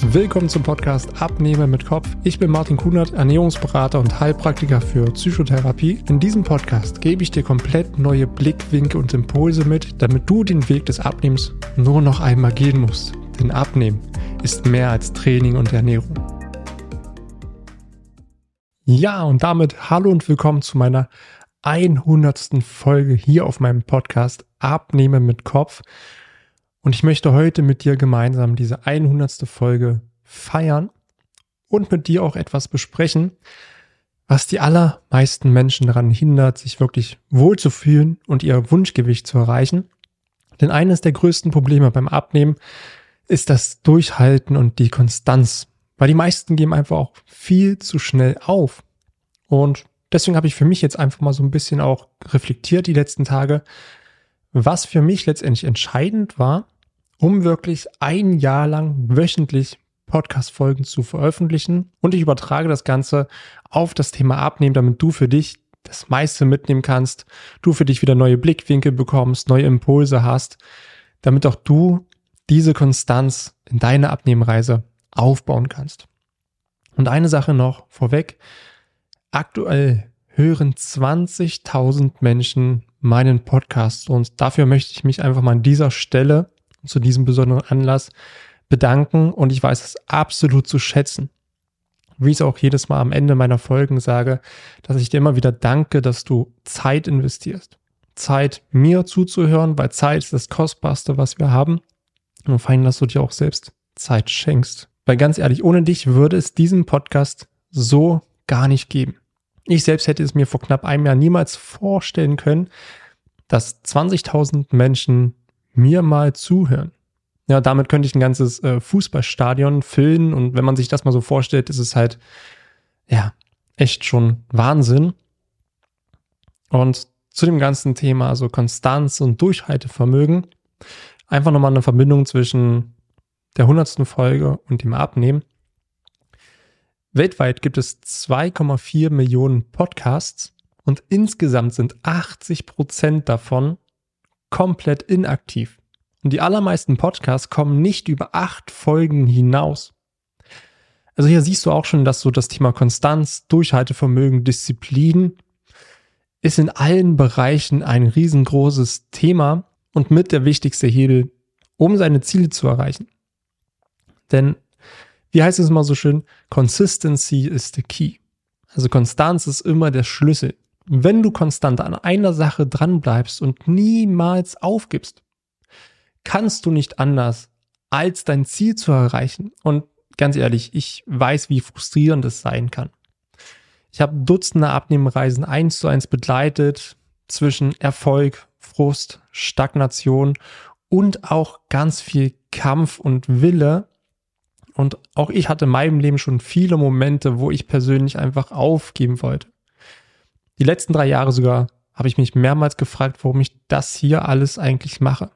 Willkommen zum Podcast Abnehmen mit Kopf. Ich bin Martin Kunert, Ernährungsberater und Heilpraktiker für Psychotherapie. In diesem Podcast gebe ich dir komplett neue Blickwinkel und Impulse mit, damit du den Weg des Abnehmens nur noch einmal gehen musst. Denn Abnehmen ist mehr als Training und Ernährung. Ja, und damit hallo und willkommen zu meiner 100. Folge hier auf meinem Podcast Abnehmen mit Kopf. Und ich möchte heute mit dir gemeinsam diese 100. Folge feiern und mit dir auch etwas besprechen, was die allermeisten Menschen daran hindert, sich wirklich wohlzufühlen und ihr Wunschgewicht zu erreichen. Denn eines der größten Probleme beim Abnehmen ist das Durchhalten und die Konstanz. Weil die meisten geben einfach auch viel zu schnell auf. Und deswegen habe ich für mich jetzt einfach mal so ein bisschen auch reflektiert die letzten Tage, was für mich letztendlich entscheidend war, um wirklich ein Jahr lang wöchentlich Podcast-Folgen zu veröffentlichen. Und ich übertrage das Ganze auf das Thema Abnehmen, damit du für dich das meiste mitnehmen kannst, du für dich wieder neue Blickwinkel bekommst, neue Impulse hast, damit auch du diese Konstanz in deiner Abnehmreise aufbauen kannst. Und eine Sache noch vorweg. Aktuell hören 20.000 Menschen meinen Podcast und dafür möchte ich mich einfach mal an dieser Stelle zu diesem besonderen Anlass bedanken und ich weiß es absolut zu schätzen. Wie ich es auch jedes Mal am Ende meiner Folgen sage, dass ich dir immer wieder danke, dass du Zeit investierst. Zeit, mir zuzuhören, weil Zeit ist das Kostbarste, was wir haben. Und vor allem, dass du dir auch selbst Zeit schenkst. Weil ganz ehrlich, ohne dich würde es diesen Podcast so gar nicht geben. Ich selbst hätte es mir vor knapp einem Jahr niemals vorstellen können, dass 20.000 Menschen mir mal zuhören. Ja, damit könnte ich ein ganzes äh, Fußballstadion füllen und wenn man sich das mal so vorstellt, ist es halt, ja, echt schon Wahnsinn. Und zu dem ganzen Thema, also Konstanz und Durchhaltevermögen, einfach nochmal eine Verbindung zwischen der hundertsten Folge und dem Abnehmen. Weltweit gibt es 2,4 Millionen Podcasts und insgesamt sind 80 Prozent davon komplett inaktiv. Und die allermeisten Podcasts kommen nicht über acht Folgen hinaus. Also hier siehst du auch schon, dass so das Thema Konstanz, Durchhaltevermögen, Disziplin ist in allen Bereichen ein riesengroßes Thema und mit der wichtigste Hebel, um seine Ziele zu erreichen. Denn, wie heißt es immer so schön, Consistency is the key. Also Konstanz ist immer der Schlüssel wenn du konstant an einer Sache dranbleibst und niemals aufgibst, kannst du nicht anders, als dein Ziel zu erreichen. Und ganz ehrlich, ich weiß, wie frustrierend es sein kann. Ich habe Dutzende Abnehmreisen eins zu eins begleitet zwischen Erfolg, Frust, Stagnation und auch ganz viel Kampf und Wille. Und auch ich hatte in meinem Leben schon viele Momente, wo ich persönlich einfach aufgeben wollte die letzten drei Jahre sogar habe ich mich mehrmals gefragt, warum ich das hier alles eigentlich mache.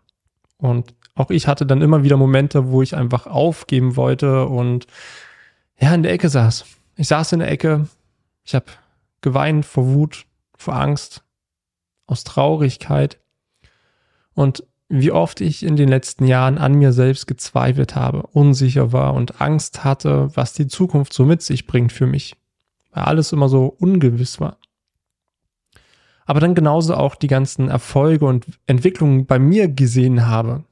Und auch ich hatte dann immer wieder Momente, wo ich einfach aufgeben wollte und ja, in der Ecke saß. Ich saß in der Ecke, ich habe geweint vor Wut, vor Angst, aus Traurigkeit. Und wie oft ich in den letzten Jahren an mir selbst gezweifelt habe, unsicher war und Angst hatte, was die Zukunft so mit sich bringt für mich, weil alles immer so ungewiss war aber dann genauso auch die ganzen Erfolge und Entwicklungen bei mir gesehen habe.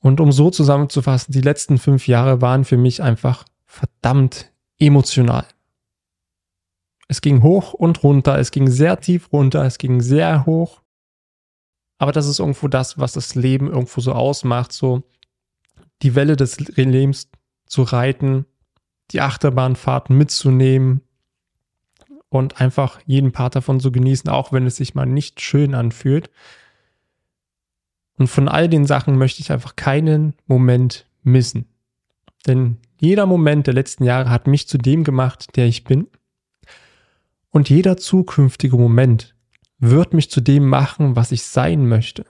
Und um so zusammenzufassen, die letzten fünf Jahre waren für mich einfach verdammt emotional. Es ging hoch und runter, es ging sehr tief runter, es ging sehr hoch. Aber das ist irgendwo das, was das Leben irgendwo so ausmacht, so die Welle des Lebens zu reiten, die Achterbahnfahrten mitzunehmen, und einfach jeden Part davon zu genießen, auch wenn es sich mal nicht schön anfühlt. Und von all den Sachen möchte ich einfach keinen Moment missen. Denn jeder Moment der letzten Jahre hat mich zu dem gemacht, der ich bin. Und jeder zukünftige Moment wird mich zu dem machen, was ich sein möchte.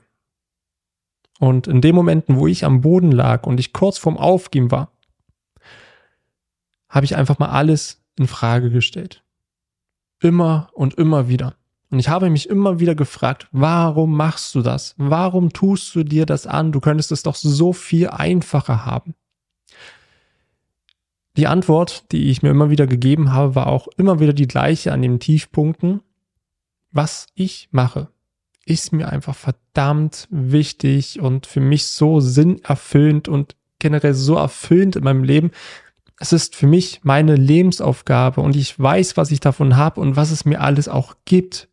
Und in den Momenten, wo ich am Boden lag und ich kurz vorm Aufgeben war, habe ich einfach mal alles in Frage gestellt. Immer und immer wieder. Und ich habe mich immer wieder gefragt, warum machst du das? Warum tust du dir das an? Du könntest es doch so viel einfacher haben. die Antwort, die ich mir immer wieder gegeben habe, war auch immer wieder die gleiche an den Tiefpunkten. Was ich mache, ist mir einfach verdammt wichtig und für mich so sinnerfüllend und generell so erfüllend in meinem Leben. Es ist für mich meine Lebensaufgabe und ich weiß, was ich davon habe und was es mir alles auch gibt.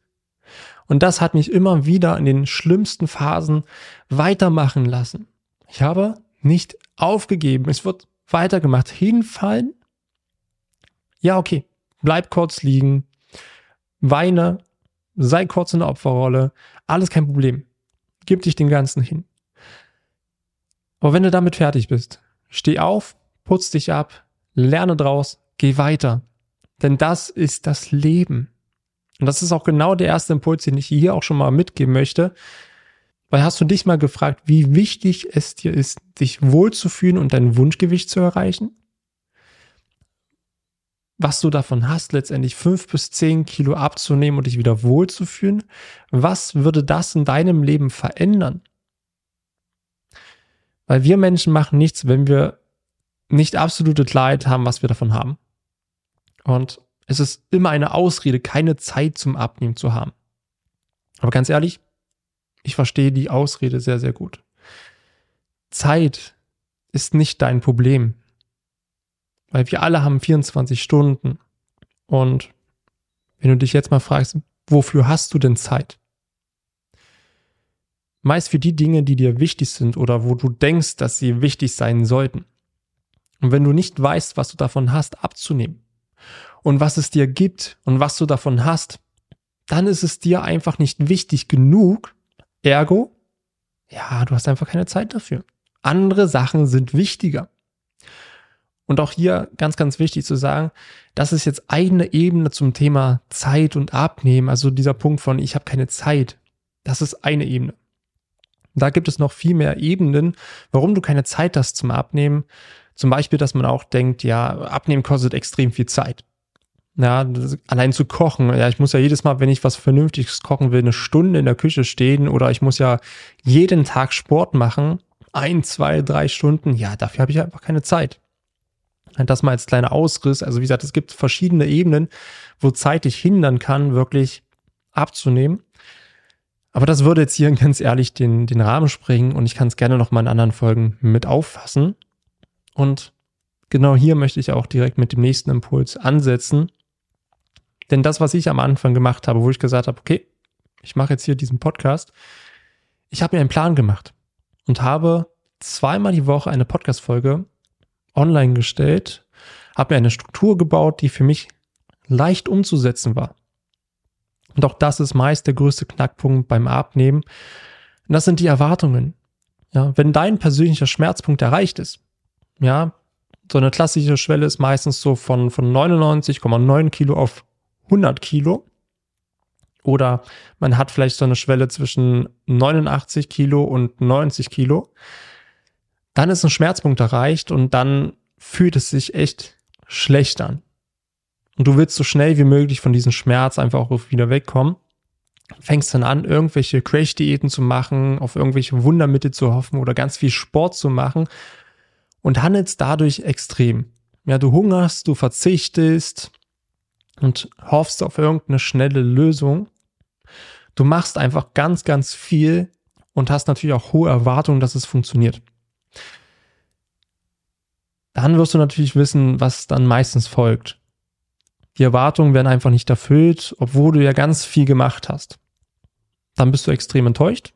Und das hat mich immer wieder in den schlimmsten Phasen weitermachen lassen. Ich habe nicht aufgegeben. Es wird weitergemacht. Hinfallen. Ja, okay. Bleib kurz liegen. Weine. Sei kurz in der Opferrolle. Alles kein Problem. Gib dich den Ganzen hin. Aber wenn du damit fertig bist, steh auf, putz dich ab, lerne draus, geh weiter. Denn das ist das Leben. Und das ist auch genau der erste Impuls, den ich hier auch schon mal mitgeben möchte. Weil hast du dich mal gefragt, wie wichtig es dir ist, dich wohlzufühlen und dein Wunschgewicht zu erreichen? Was du davon hast, letztendlich fünf bis zehn Kilo abzunehmen und dich wieder wohlzufühlen? Was würde das in deinem Leben verändern? Weil wir Menschen machen nichts, wenn wir nicht absolute Klarheit haben, was wir davon haben. Und es ist immer eine Ausrede, keine Zeit zum Abnehmen zu haben. Aber ganz ehrlich, ich verstehe die Ausrede sehr, sehr gut. Zeit ist nicht dein Problem. Weil wir alle haben 24 Stunden. Und wenn du dich jetzt mal fragst, wofür hast du denn Zeit? Meist für die Dinge, die dir wichtig sind oder wo du denkst, dass sie wichtig sein sollten. Und wenn du nicht weißt, was du davon hast, abzunehmen und was es dir gibt und was du davon hast, dann ist es dir einfach nicht wichtig genug. Ergo, ja, du hast einfach keine Zeit dafür. Andere Sachen sind wichtiger. Und auch hier ganz, ganz wichtig zu sagen, das ist jetzt eine Ebene zum Thema Zeit und Abnehmen. Also dieser Punkt von, ich habe keine Zeit. Das ist eine Ebene. Da gibt es noch viel mehr Ebenen, warum du keine Zeit hast zum Abnehmen. Zum Beispiel, dass man auch denkt, ja, Abnehmen kostet extrem viel Zeit. Ja, allein zu kochen. Ja, ich muss ja jedes Mal, wenn ich was Vernünftiges kochen will, eine Stunde in der Küche stehen oder ich muss ja jeden Tag Sport machen. Ein, zwei, drei Stunden. Ja, dafür habe ich einfach keine Zeit. Das mal als kleiner Ausriss. Also wie gesagt, es gibt verschiedene Ebenen, wo Zeit dich hindern kann, wirklich abzunehmen. Aber das würde jetzt hier ganz ehrlich den, den Rahmen sprengen und ich kann es gerne noch mal in anderen Folgen mit auffassen. Und genau hier möchte ich auch direkt mit dem nächsten Impuls ansetzen. Denn das, was ich am Anfang gemacht habe, wo ich gesagt habe, okay, ich mache jetzt hier diesen Podcast, ich habe mir einen Plan gemacht und habe zweimal die Woche eine Podcast-Folge online gestellt, habe mir eine Struktur gebaut, die für mich leicht umzusetzen war. Und auch das ist meist der größte Knackpunkt beim Abnehmen. Und das sind die Erwartungen. Ja, wenn dein persönlicher Schmerzpunkt erreicht ist, ja, so eine klassische Schwelle ist meistens so von, von 99,9 Kilo auf 100 Kilo. Oder man hat vielleicht so eine Schwelle zwischen 89 Kilo und 90 Kilo. Dann ist ein Schmerzpunkt erreicht und dann fühlt es sich echt schlecht an und du willst so schnell wie möglich von diesem Schmerz einfach auch wieder wegkommen, fängst dann an, irgendwelche Crash-Diäten zu machen, auf irgendwelche Wundermittel zu hoffen oder ganz viel Sport zu machen und handelst dadurch extrem. Ja, du hungerst, du verzichtest und hoffst auf irgendeine schnelle Lösung. Du machst einfach ganz, ganz viel und hast natürlich auch hohe Erwartungen, dass es funktioniert. Dann wirst du natürlich wissen, was dann meistens folgt. Die Erwartungen werden einfach nicht erfüllt, obwohl du ja ganz viel gemacht hast. Dann bist du extrem enttäuscht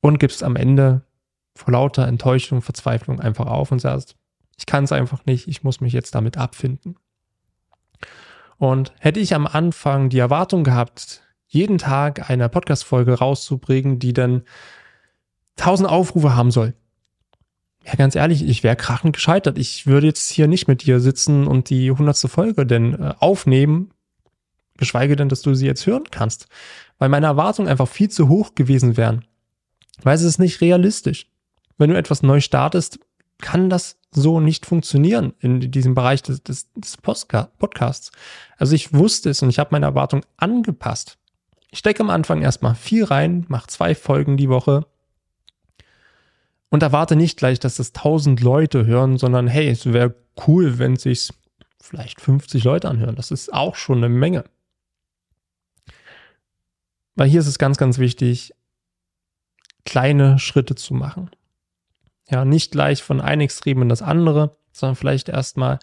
und gibst am Ende vor lauter Enttäuschung, Verzweiflung einfach auf und sagst, ich kann es einfach nicht, ich muss mich jetzt damit abfinden. Und hätte ich am Anfang die Erwartung gehabt, jeden Tag eine Podcast-Folge rauszubringen, die dann 1000 Aufrufe haben soll, ja, ganz ehrlich, ich wäre krachend gescheitert. Ich würde jetzt hier nicht mit dir sitzen und die hundertste Folge denn äh, aufnehmen, geschweige denn, dass du sie jetzt hören kannst, weil meine Erwartungen einfach viel zu hoch gewesen wären. Weil es ist nicht realistisch. Wenn du etwas neu startest, kann das so nicht funktionieren in diesem Bereich des, des, des Podcasts. Also ich wusste es und ich habe meine Erwartungen angepasst. Ich stecke am Anfang erstmal viel rein, mache zwei Folgen die Woche Und erwarte nicht gleich, dass das 1000 Leute hören, sondern hey, es wäre cool, wenn sich vielleicht 50 Leute anhören. Das ist auch schon eine Menge. Weil hier ist es ganz, ganz wichtig, kleine Schritte zu machen. Ja, nicht gleich von einem Extrem in das andere, sondern vielleicht erstmal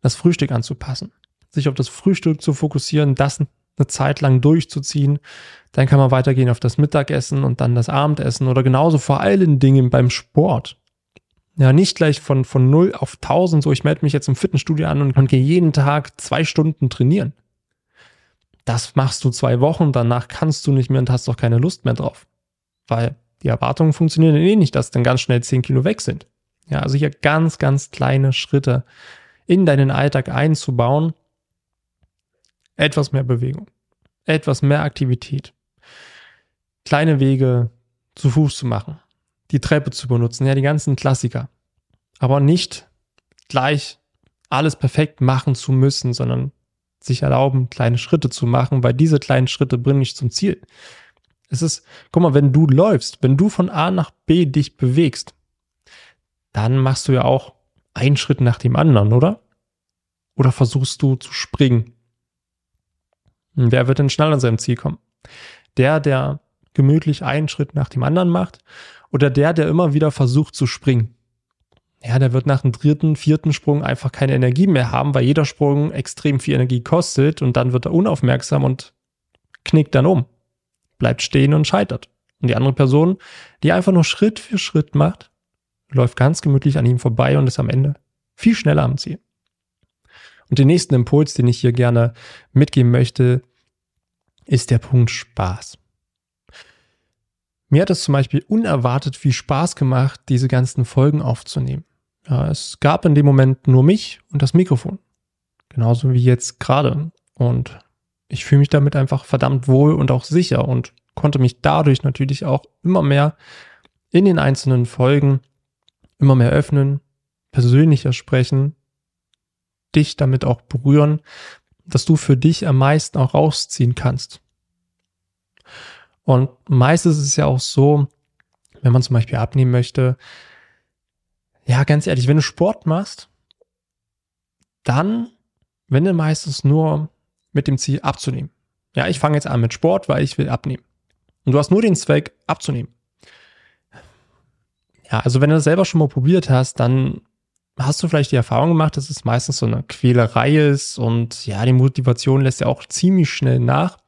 das Frühstück anzupassen. Sich auf das Frühstück zu fokussieren, das eine Zeit lang durchzuziehen. Dann kann man weitergehen auf das Mittagessen und dann das Abendessen oder genauso vor allen Dingen beim Sport. Ja, nicht gleich von, von 0 auf 1000, so ich melde mich jetzt im Fitnessstudio an und kann jeden Tag zwei Stunden trainieren. Das machst du zwei Wochen, danach kannst du nicht mehr und hast doch keine Lust mehr drauf. Weil die Erwartungen funktionieren eh nicht, dass dann ganz schnell 10 Kilo weg sind. Ja, also hier ganz, ganz kleine Schritte in deinen Alltag einzubauen. Etwas mehr Bewegung, etwas mehr Aktivität, kleine Wege zu Fuß zu machen, die Treppe zu benutzen, ja, die ganzen Klassiker. Aber nicht gleich alles perfekt machen zu müssen, sondern sich erlauben, kleine Schritte zu machen, weil diese kleinen Schritte bringen dich zum Ziel. Es ist, guck mal, wenn du läufst, wenn du von A nach B dich bewegst, dann machst du ja auch einen Schritt nach dem anderen, oder? Oder versuchst du zu springen? Wer wird denn schnell an seinem Ziel kommen? Der, der gemütlich einen Schritt nach dem anderen macht oder der, der immer wieder versucht zu springen? Ja, der wird nach dem dritten, vierten Sprung einfach keine Energie mehr haben, weil jeder Sprung extrem viel Energie kostet und dann wird er unaufmerksam und knickt dann um, bleibt stehen und scheitert. Und die andere Person, die einfach nur Schritt für Schritt macht, läuft ganz gemütlich an ihm vorbei und ist am Ende viel schneller am Ziel. Und den nächsten Impuls, den ich hier gerne mitgeben möchte, ist der Punkt Spaß. Mir hat es zum Beispiel unerwartet viel Spaß gemacht, diese ganzen Folgen aufzunehmen. Ja, es gab in dem Moment nur mich und das Mikrofon. Genauso wie jetzt gerade. Und ich fühle mich damit einfach verdammt wohl und auch sicher und konnte mich dadurch natürlich auch immer mehr in den einzelnen Folgen immer mehr öffnen, persönlicher sprechen, dich damit auch berühren, dass du für dich am meisten auch rausziehen kannst. Und meistens ist es ja auch so, wenn man zum Beispiel abnehmen möchte, ja, ganz ehrlich, wenn du Sport machst, dann wenn du meistens nur mit dem Ziel abzunehmen. Ja, ich fange jetzt an mit Sport, weil ich will abnehmen. Und du hast nur den Zweck abzunehmen. Ja, also wenn du das selber schon mal probiert hast, dann hast du vielleicht die Erfahrung gemacht, dass es meistens so eine Quälerei ist und ja, die Motivation lässt ja auch ziemlich schnell nach.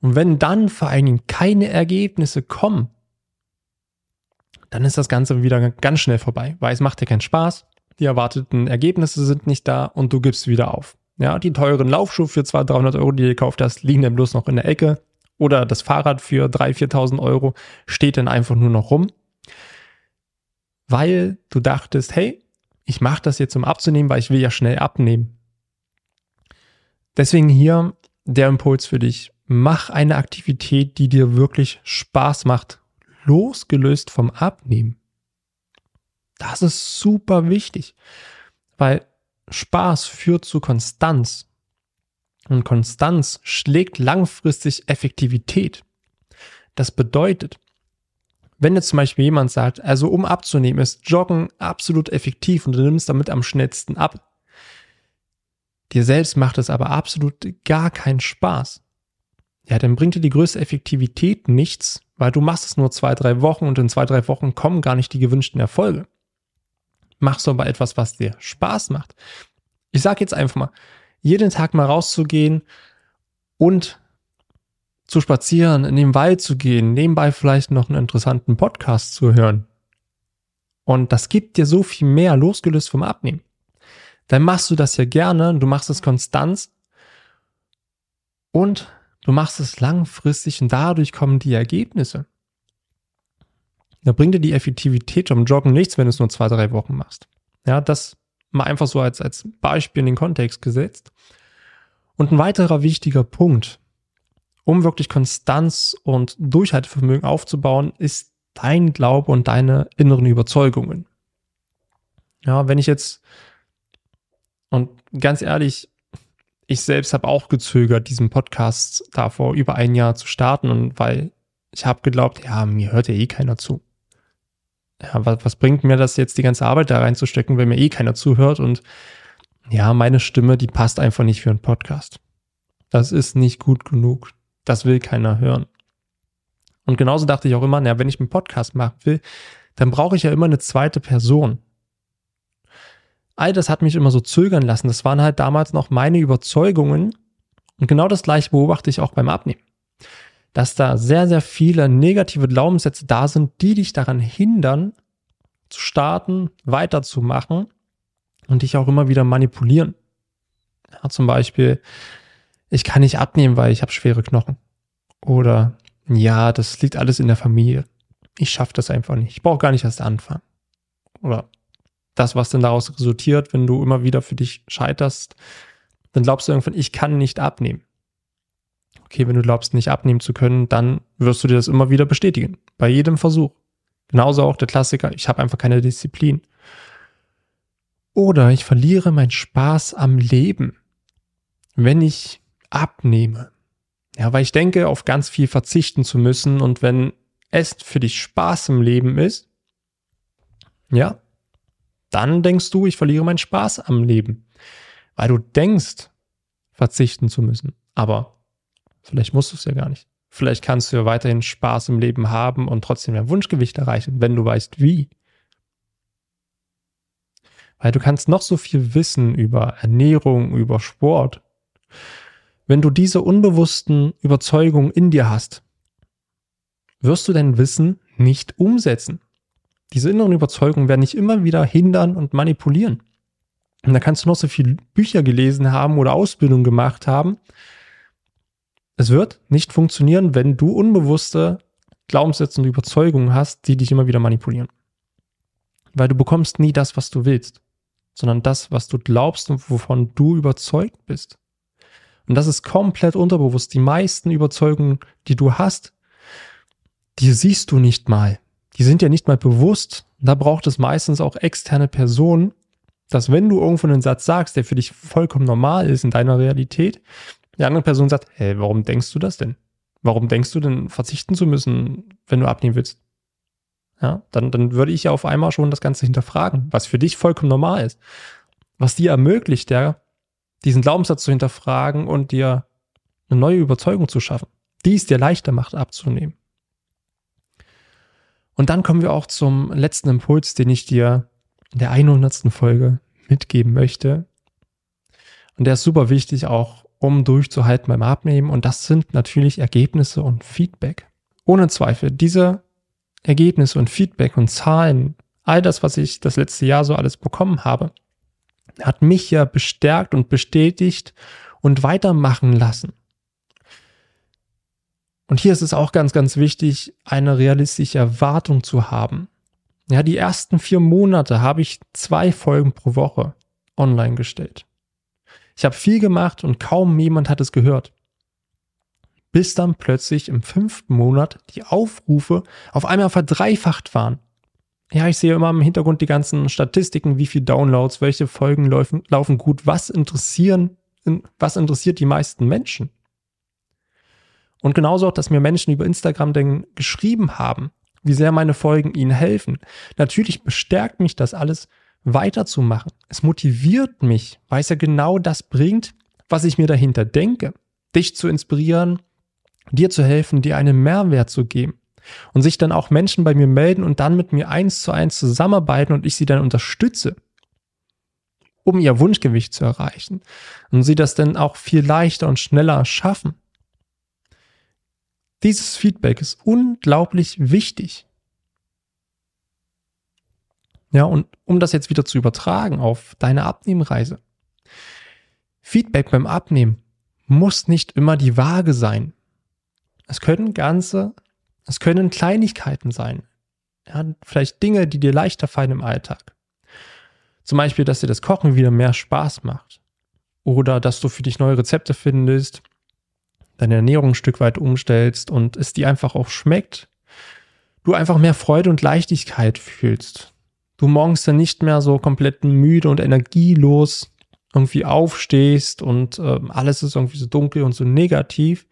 Und wenn dann vor allen Dingen keine Ergebnisse kommen, dann ist das Ganze wieder ganz schnell vorbei, weil es macht dir keinen Spaß, die erwarteten Ergebnisse sind nicht da und du gibst wieder auf. Ja, die teuren Laufschuhe für 200, 300 Euro, die du gekauft hast, liegen dann bloß noch in der Ecke. Oder das Fahrrad für 3.000, 4.000 Euro steht dann einfach nur noch rum weil du dachtest, hey, ich mache das jetzt, um abzunehmen, weil ich will ja schnell abnehmen. Deswegen hier der Impuls für dich. Mach eine Aktivität, die dir wirklich Spaß macht, losgelöst vom Abnehmen. Das ist super wichtig, weil Spaß führt zu Konstanz. Und Konstanz schlägt langfristig Effektivität. Das bedeutet, wenn jetzt zum Beispiel jemand sagt, also um abzunehmen, ist Joggen absolut effektiv und du nimmst damit am schnellsten ab. Dir selbst macht es aber absolut gar keinen Spaß. Ja, dann bringt dir die größte Effektivität nichts, weil du machst es nur zwei, drei Wochen und in zwei, drei Wochen kommen gar nicht die gewünschten Erfolge. Machst du aber etwas, was dir Spaß macht. Ich sage jetzt einfach mal, jeden Tag mal rauszugehen und zu spazieren, in den Wald zu gehen, nebenbei vielleicht noch einen interessanten Podcast zu hören. Und das gibt dir so viel mehr, losgelöst vom Abnehmen. Dann machst du das ja gerne, du machst es konstant und du machst es langfristig und dadurch kommen die Ergebnisse. Da bringt dir die Effektivität vom Joggen nichts, wenn du es nur zwei, drei Wochen machst. Ja, das mal einfach so als, als Beispiel in den Kontext gesetzt. Und ein weiterer wichtiger Punkt, um wirklich Konstanz und Durchhaltevermögen aufzubauen, ist dein Glaube und deine inneren Überzeugungen. Ja, wenn ich jetzt, und ganz ehrlich, ich selbst habe auch gezögert, diesen Podcast davor über ein Jahr zu starten und weil ich habe geglaubt, ja, mir hört ja eh keiner zu. Ja, was, was bringt mir das jetzt, die ganze Arbeit da reinzustecken, wenn mir eh keiner zuhört und ja, meine Stimme, die passt einfach nicht für einen Podcast. Das ist nicht gut genug. Das will keiner hören. Und genauso dachte ich auch immer, na, wenn ich einen Podcast machen will, dann brauche ich ja immer eine zweite Person. All das hat mich immer so zögern lassen. Das waren halt damals noch meine Überzeugungen. Und genau das gleiche beobachte ich auch beim Abnehmen. Dass da sehr, sehr viele negative Glaubenssätze da sind, die dich daran hindern, zu starten, weiterzumachen und dich auch immer wieder manipulieren. Ja, zum Beispiel, ich kann nicht abnehmen, weil ich habe schwere Knochen. Oder ja, das liegt alles in der Familie. Ich schaffe das einfach nicht. Ich brauche gar nicht erst anfangen. Oder das, was dann daraus resultiert, wenn du immer wieder für dich scheiterst, dann glaubst du irgendwann, ich kann nicht abnehmen. Okay, wenn du glaubst, nicht abnehmen zu können, dann wirst du dir das immer wieder bestätigen. Bei jedem Versuch. Genauso auch der Klassiker, ich habe einfach keine Disziplin. Oder ich verliere meinen Spaß am Leben, wenn ich abnehme. Ja, weil ich denke, auf ganz viel verzichten zu müssen und wenn es für dich Spaß im Leben ist, ja, dann denkst du, ich verliere meinen Spaß am Leben. Weil du denkst, verzichten zu müssen. Aber vielleicht musst du es ja gar nicht. Vielleicht kannst du ja weiterhin Spaß im Leben haben und trotzdem dein Wunschgewicht erreichen, wenn du weißt, wie. Weil du kannst noch so viel wissen über Ernährung, über Sport. Wenn du diese unbewussten Überzeugungen in dir hast, wirst du dein Wissen nicht umsetzen. Diese inneren Überzeugungen werden dich immer wieder hindern und manipulieren. Und da kannst du noch so viele Bücher gelesen haben oder Ausbildung gemacht haben. Es wird nicht funktionieren, wenn du unbewusste Glaubenssätze und Überzeugungen hast, die dich immer wieder manipulieren. Weil du bekommst nie das, was du willst, sondern das, was du glaubst und wovon du überzeugt bist. Und das ist komplett unterbewusst. Die meisten Überzeugungen, die du hast, die siehst du nicht mal. Die sind ja nicht mal bewusst. Da braucht es meistens auch externe Personen, dass wenn du irgendwo einen Satz sagst, der für dich vollkommen normal ist in deiner Realität, die andere Person sagt, hey, warum denkst du das denn? Warum denkst du denn verzichten zu müssen, wenn du abnehmen willst? Ja, dann, dann würde ich ja auf einmal schon das Ganze hinterfragen, was für dich vollkommen normal ist. Was dir ermöglicht, ja, diesen Glaubenssatz zu hinterfragen und dir eine neue Überzeugung zu schaffen, die es dir leichter macht abzunehmen. Und dann kommen wir auch zum letzten Impuls, den ich dir in der 100. Folge mitgeben möchte. Und der ist super wichtig auch, um durchzuhalten beim Abnehmen. Und das sind natürlich Ergebnisse und Feedback. Ohne Zweifel, diese Ergebnisse und Feedback und Zahlen, all das, was ich das letzte Jahr so alles bekommen habe, hat mich ja bestärkt und bestätigt und weitermachen lassen. Und hier ist es auch ganz, ganz wichtig, eine realistische Erwartung zu haben. Ja, die ersten vier Monate habe ich zwei Folgen pro Woche online gestellt. Ich habe viel gemacht und kaum jemand hat es gehört. Bis dann plötzlich im fünften Monat die Aufrufe auf einmal verdreifacht waren. Ja, ich sehe immer im Hintergrund die ganzen Statistiken, wie viele Downloads, welche Folgen laufen, laufen gut, was interessieren, was interessiert die meisten Menschen. Und genauso auch, dass mir Menschen über Instagram denn geschrieben haben, wie sehr meine Folgen ihnen helfen. Natürlich bestärkt mich das alles weiterzumachen. Es motiviert mich, weil es ja genau das bringt, was ich mir dahinter denke. Dich zu inspirieren, dir zu helfen, dir einen Mehrwert zu geben. Und sich dann auch Menschen bei mir melden und dann mit mir eins zu eins zusammenarbeiten und ich sie dann unterstütze, um ihr Wunschgewicht zu erreichen. Und sie das dann auch viel leichter und schneller schaffen. Dieses Feedback ist unglaublich wichtig. Ja, und um das jetzt wieder zu übertragen auf deine Abnehmreise. Feedback beim Abnehmen muss nicht immer die Waage sein. Es können ganze, es können Kleinigkeiten sein. Ja, vielleicht Dinge, die dir leichter fallen im Alltag. Zum Beispiel, dass dir das Kochen wieder mehr Spaß macht. Oder dass du für dich neue Rezepte findest, deine Ernährung ein Stück weit umstellst und es dir einfach auch schmeckt, du einfach mehr Freude und Leichtigkeit fühlst. Du morgens dann nicht mehr so komplett müde und energielos irgendwie aufstehst und äh, alles ist irgendwie so dunkel und so negativ,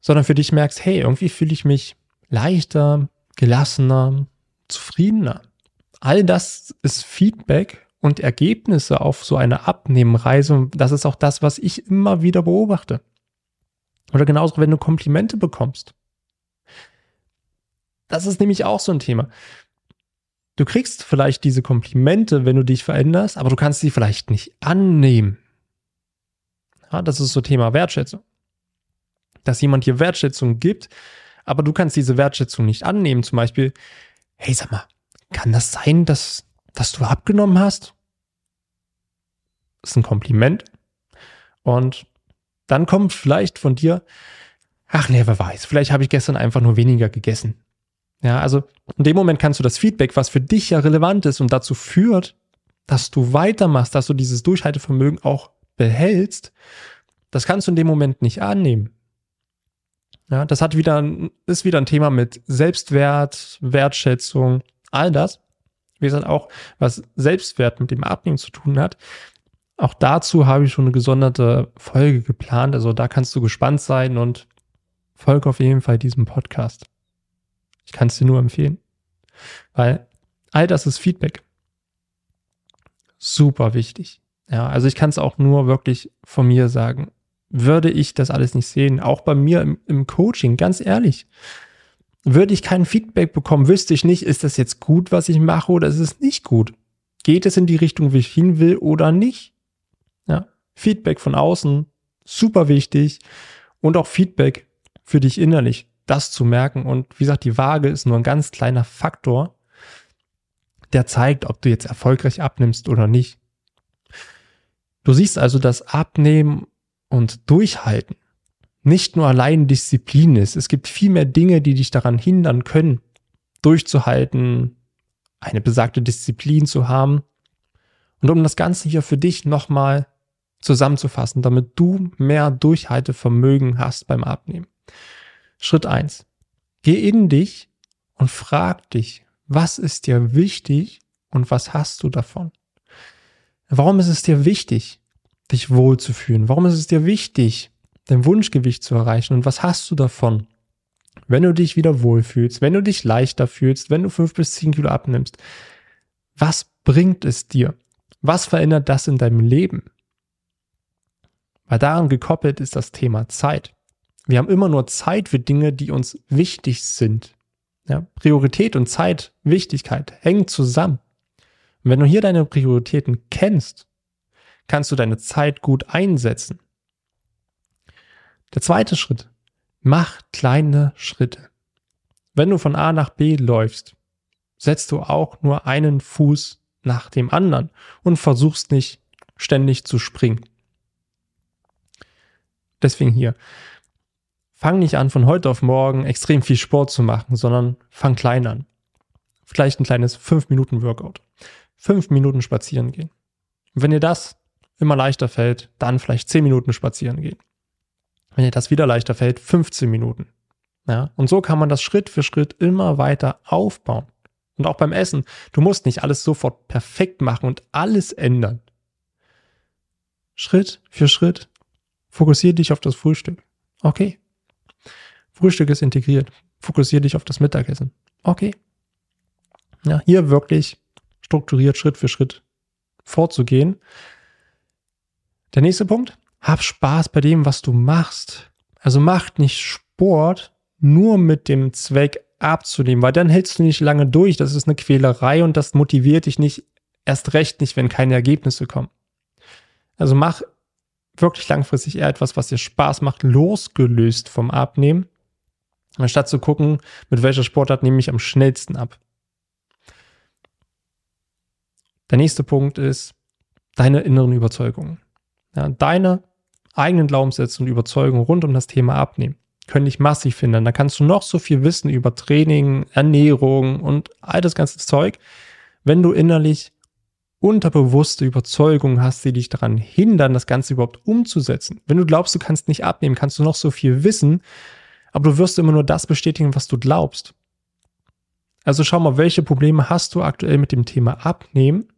sondern für dich merkst, hey, irgendwie fühle ich mich leichter, gelassener, zufriedener. All das ist Feedback und Ergebnisse auf so eine Abnehmenreise. Und das ist auch das, was ich immer wieder beobachte. Oder genauso, wenn du Komplimente bekommst. Das ist nämlich auch so ein Thema. Du kriegst vielleicht diese Komplimente, wenn du dich veränderst, aber du kannst sie vielleicht nicht annehmen. Ja, das ist so Thema Wertschätzung. Dass jemand dir Wertschätzung gibt, aber du kannst diese Wertschätzung nicht annehmen. Zum Beispiel, hey, sag mal, kann das sein, dass, dass du abgenommen hast? Das ist ein Kompliment. Und dann kommt vielleicht von dir, ach nee, wer weiß, vielleicht habe ich gestern einfach nur weniger gegessen. Ja, also in dem Moment kannst du das Feedback, was für dich ja relevant ist und dazu führt, dass du weitermachst, dass du dieses Durchhaltevermögen auch behältst, das kannst du in dem Moment nicht annehmen. Ja, das hat wieder, ist wieder ein Thema mit Selbstwert, Wertschätzung, all das. Wie gesagt, auch was Selbstwert mit dem Abnehmen zu tun hat. Auch dazu habe ich schon eine gesonderte Folge geplant. Also da kannst du gespannt sein und folge auf jeden Fall diesem Podcast. Ich kann es dir nur empfehlen. Weil all das ist Feedback. Super wichtig. Ja, also ich kann es auch nur wirklich von mir sagen. Würde ich das alles nicht sehen, auch bei mir im, im Coaching, ganz ehrlich, würde ich kein Feedback bekommen, wüsste ich nicht, ist das jetzt gut, was ich mache oder ist es nicht gut? Geht es in die Richtung, wie ich hin will oder nicht? Ja, Feedback von außen, super wichtig und auch Feedback für dich innerlich das zu merken. Und wie gesagt, die Waage ist nur ein ganz kleiner Faktor, der zeigt, ob du jetzt erfolgreich abnimmst oder nicht. Du siehst also, dass Abnehmen und Durchhalten nicht nur allein Disziplin ist. Es gibt viel mehr Dinge, die dich daran hindern können, durchzuhalten, eine besagte Disziplin zu haben. Und um das Ganze hier für dich nochmal zusammenzufassen, damit du mehr Durchhaltevermögen hast beim Abnehmen. Schritt eins: Geh in dich und frag dich, was ist dir wichtig und was hast du davon? Warum ist es dir wichtig, dich wohlzufühlen? Warum ist es dir wichtig, dein Wunschgewicht zu erreichen? Und was hast du davon, wenn du dich wieder wohlfühlst, wenn du dich leichter fühlst, wenn du fünf bis zehn Kilo abnimmst? Was bringt es dir? Was verändert das in deinem Leben? Weil daran gekoppelt ist das Thema Zeit. Wir haben immer nur Zeit für Dinge, die uns wichtig sind. Ja, Priorität und Zeit, Wichtigkeit hängen zusammen. Und wenn du hier deine Prioritäten kennst, kannst du deine Zeit gut einsetzen. Der zweite Schritt. Mach kleine Schritte. Wenn du von A nach B läufst, setzt du auch nur einen Fuß nach dem anderen und versuchst nicht ständig zu springen. Deswegen hier fang nicht an, von heute auf morgen extrem viel Sport zu machen, sondern fang klein an. Vielleicht ein kleines 5-Minuten-Workout. 5 Minuten spazieren gehen. Und wenn dir das immer leichter fällt, dann vielleicht 10 Minuten spazieren gehen. Wenn dir das wieder leichter fällt, 15 Minuten. Ja, und so kann man das Schritt für Schritt immer weiter aufbauen. Und auch beim Essen. Du musst nicht alles sofort perfekt machen und alles ändern. Schritt für Schritt. Fokussiere dich auf das Frühstück. Okay, Frühstück ist integriert. Fokussiere dich auf das Mittagessen. Okay. Ja, hier wirklich strukturiert Schritt für Schritt vorzugehen. Der nächste Punkt. Hab Spaß bei dem, was du machst. Also mach nicht Sport nur mit dem Zweck abzunehmen, weil dann hältst du nicht lange durch. Das ist eine Quälerei und das motiviert dich nicht, erst recht nicht, wenn keine Ergebnisse kommen. Also mach wirklich langfristig eher etwas, was dir Spaß macht, losgelöst vom Abnehmen anstatt zu gucken, mit welcher Sportart nehme ich am schnellsten ab. Der nächste Punkt ist deine inneren Überzeugungen. Ja, deine eigenen Glaubenssätze und Überzeugungen rund um das Thema Abnehmen können dich massiv finden. Da kannst du noch so viel wissen über Training, Ernährung und all das ganze Zeug. Wenn du innerlich unterbewusste Überzeugungen hast, die dich daran hindern, das Ganze überhaupt umzusetzen. Wenn du glaubst, du kannst nicht abnehmen, kannst du noch so viel wissen, aber du wirst immer nur das bestätigen, was du glaubst. Also schau mal, welche Probleme hast du aktuell mit dem Thema Abnehmen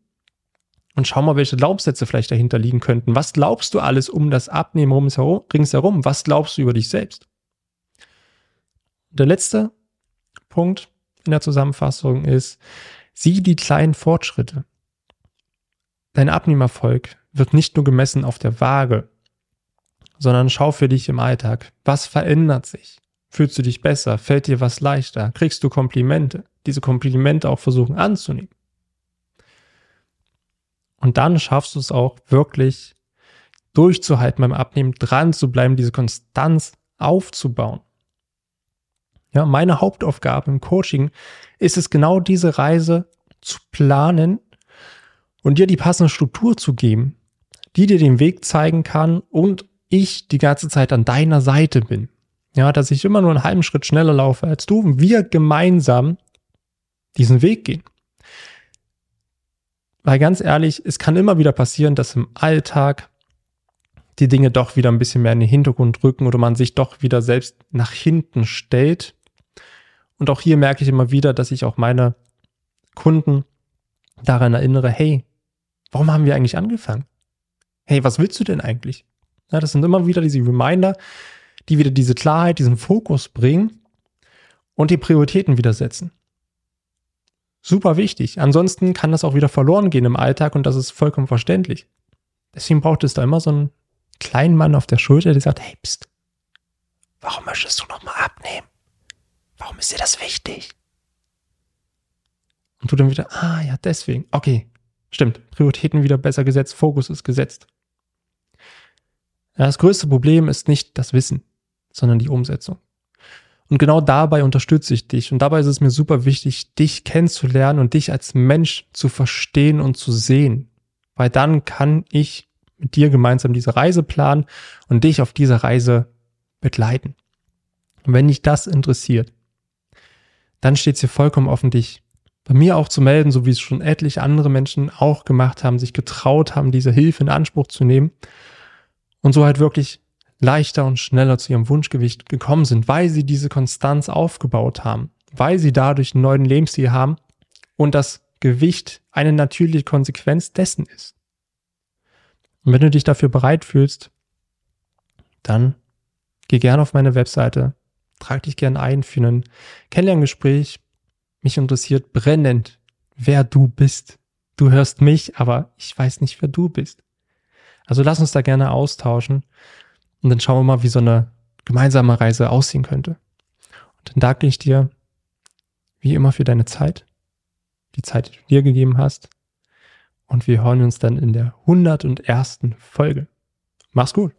und schau mal, welche Glaubenssätze vielleicht dahinter liegen könnten. Was glaubst du alles um das Abnehmen ringsherum? Was glaubst du über dich selbst? Der letzte Punkt, in der Zusammenfassung ist, sieh die kleinen Fortschritte. Dein Abnehmerfolg wird nicht nur gemessen auf der Waage, sondern schau für dich im Alltag. Was verändert sich? Fühlst du dich besser? Fällt dir was leichter? Kriegst du Komplimente? Diese Komplimente auch versuchen anzunehmen. Und dann schaffst du es auch wirklich durchzuhalten beim Abnehmen, dran zu bleiben, diese Konstanz aufzubauen. Ja, meine Hauptaufgabe im Coaching ist es genau diese Reise zu planen und dir die passende Struktur zu geben, die dir den Weg zeigen kann und ich die ganze Zeit an deiner Seite bin. Ja, dass ich immer nur einen halben Schritt schneller laufe als du und wir gemeinsam diesen Weg gehen. Weil ganz ehrlich, es kann immer wieder passieren, dass im Alltag die Dinge doch wieder ein bisschen mehr in den Hintergrund rücken oder man sich doch wieder selbst nach hinten stellt. Und auch hier merke ich immer wieder, dass ich auch meine Kunden daran erinnere, hey, warum haben wir eigentlich angefangen? Hey, was willst du denn eigentlich? Ja, das sind immer wieder diese Reminder, die wieder diese Klarheit, diesen Fokus bringen und die Prioritäten wieder setzen. Super wichtig. Ansonsten kann das auch wieder verloren gehen im Alltag und das ist vollkommen verständlich. Deswegen braucht es da immer so einen kleinen Mann auf der Schulter, der sagt, hey, pst, warum möchtest du nochmal abnehmen? Warum ist dir das wichtig? Und du dann wieder, ah ja, deswegen. Okay, stimmt. Prioritäten wieder besser gesetzt, Fokus ist gesetzt. Das größte Problem ist nicht das Wissen, sondern die Umsetzung. Und genau dabei unterstütze ich dich. Und dabei ist es mir super wichtig, dich kennenzulernen und dich als Mensch zu verstehen und zu sehen. Weil dann kann ich mit dir gemeinsam diese Reise planen und dich auf dieser Reise begleiten. Und wenn dich das interessiert, dann steht es dir vollkommen offen, dich bei mir auch zu melden, so wie es schon etliche andere Menschen auch gemacht haben, sich getraut haben, diese Hilfe in Anspruch zu nehmen und so halt wirklich leichter und schneller zu ihrem Wunschgewicht gekommen sind, weil sie diese Konstanz aufgebaut haben, weil sie dadurch einen neuen Lebensstil haben und das Gewicht eine natürliche Konsequenz dessen ist. Und wenn du dich dafür bereit fühlst, dann geh gerne auf meine Webseite, trag dich gerne ein für ein Kennenlerngespräch. Mich interessiert brennend, wer du bist. Du hörst mich, aber ich weiß nicht, wer du bist. Also lass uns da gerne austauschen und dann schauen wir mal, wie so eine gemeinsame Reise aussehen könnte. Und dann danke ich dir, wie immer, für deine Zeit, die Zeit, die du dir gegeben hast und wir hören uns dann in der 101. Folge. Mach's gut.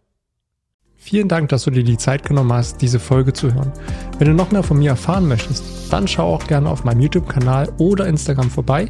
Vielen Dank, dass du dir die Zeit genommen hast, diese Folge zu hören. Wenn du noch mehr von mir erfahren möchtest, dann schau auch gerne auf meinem YouTube-Kanal oder Instagram vorbei.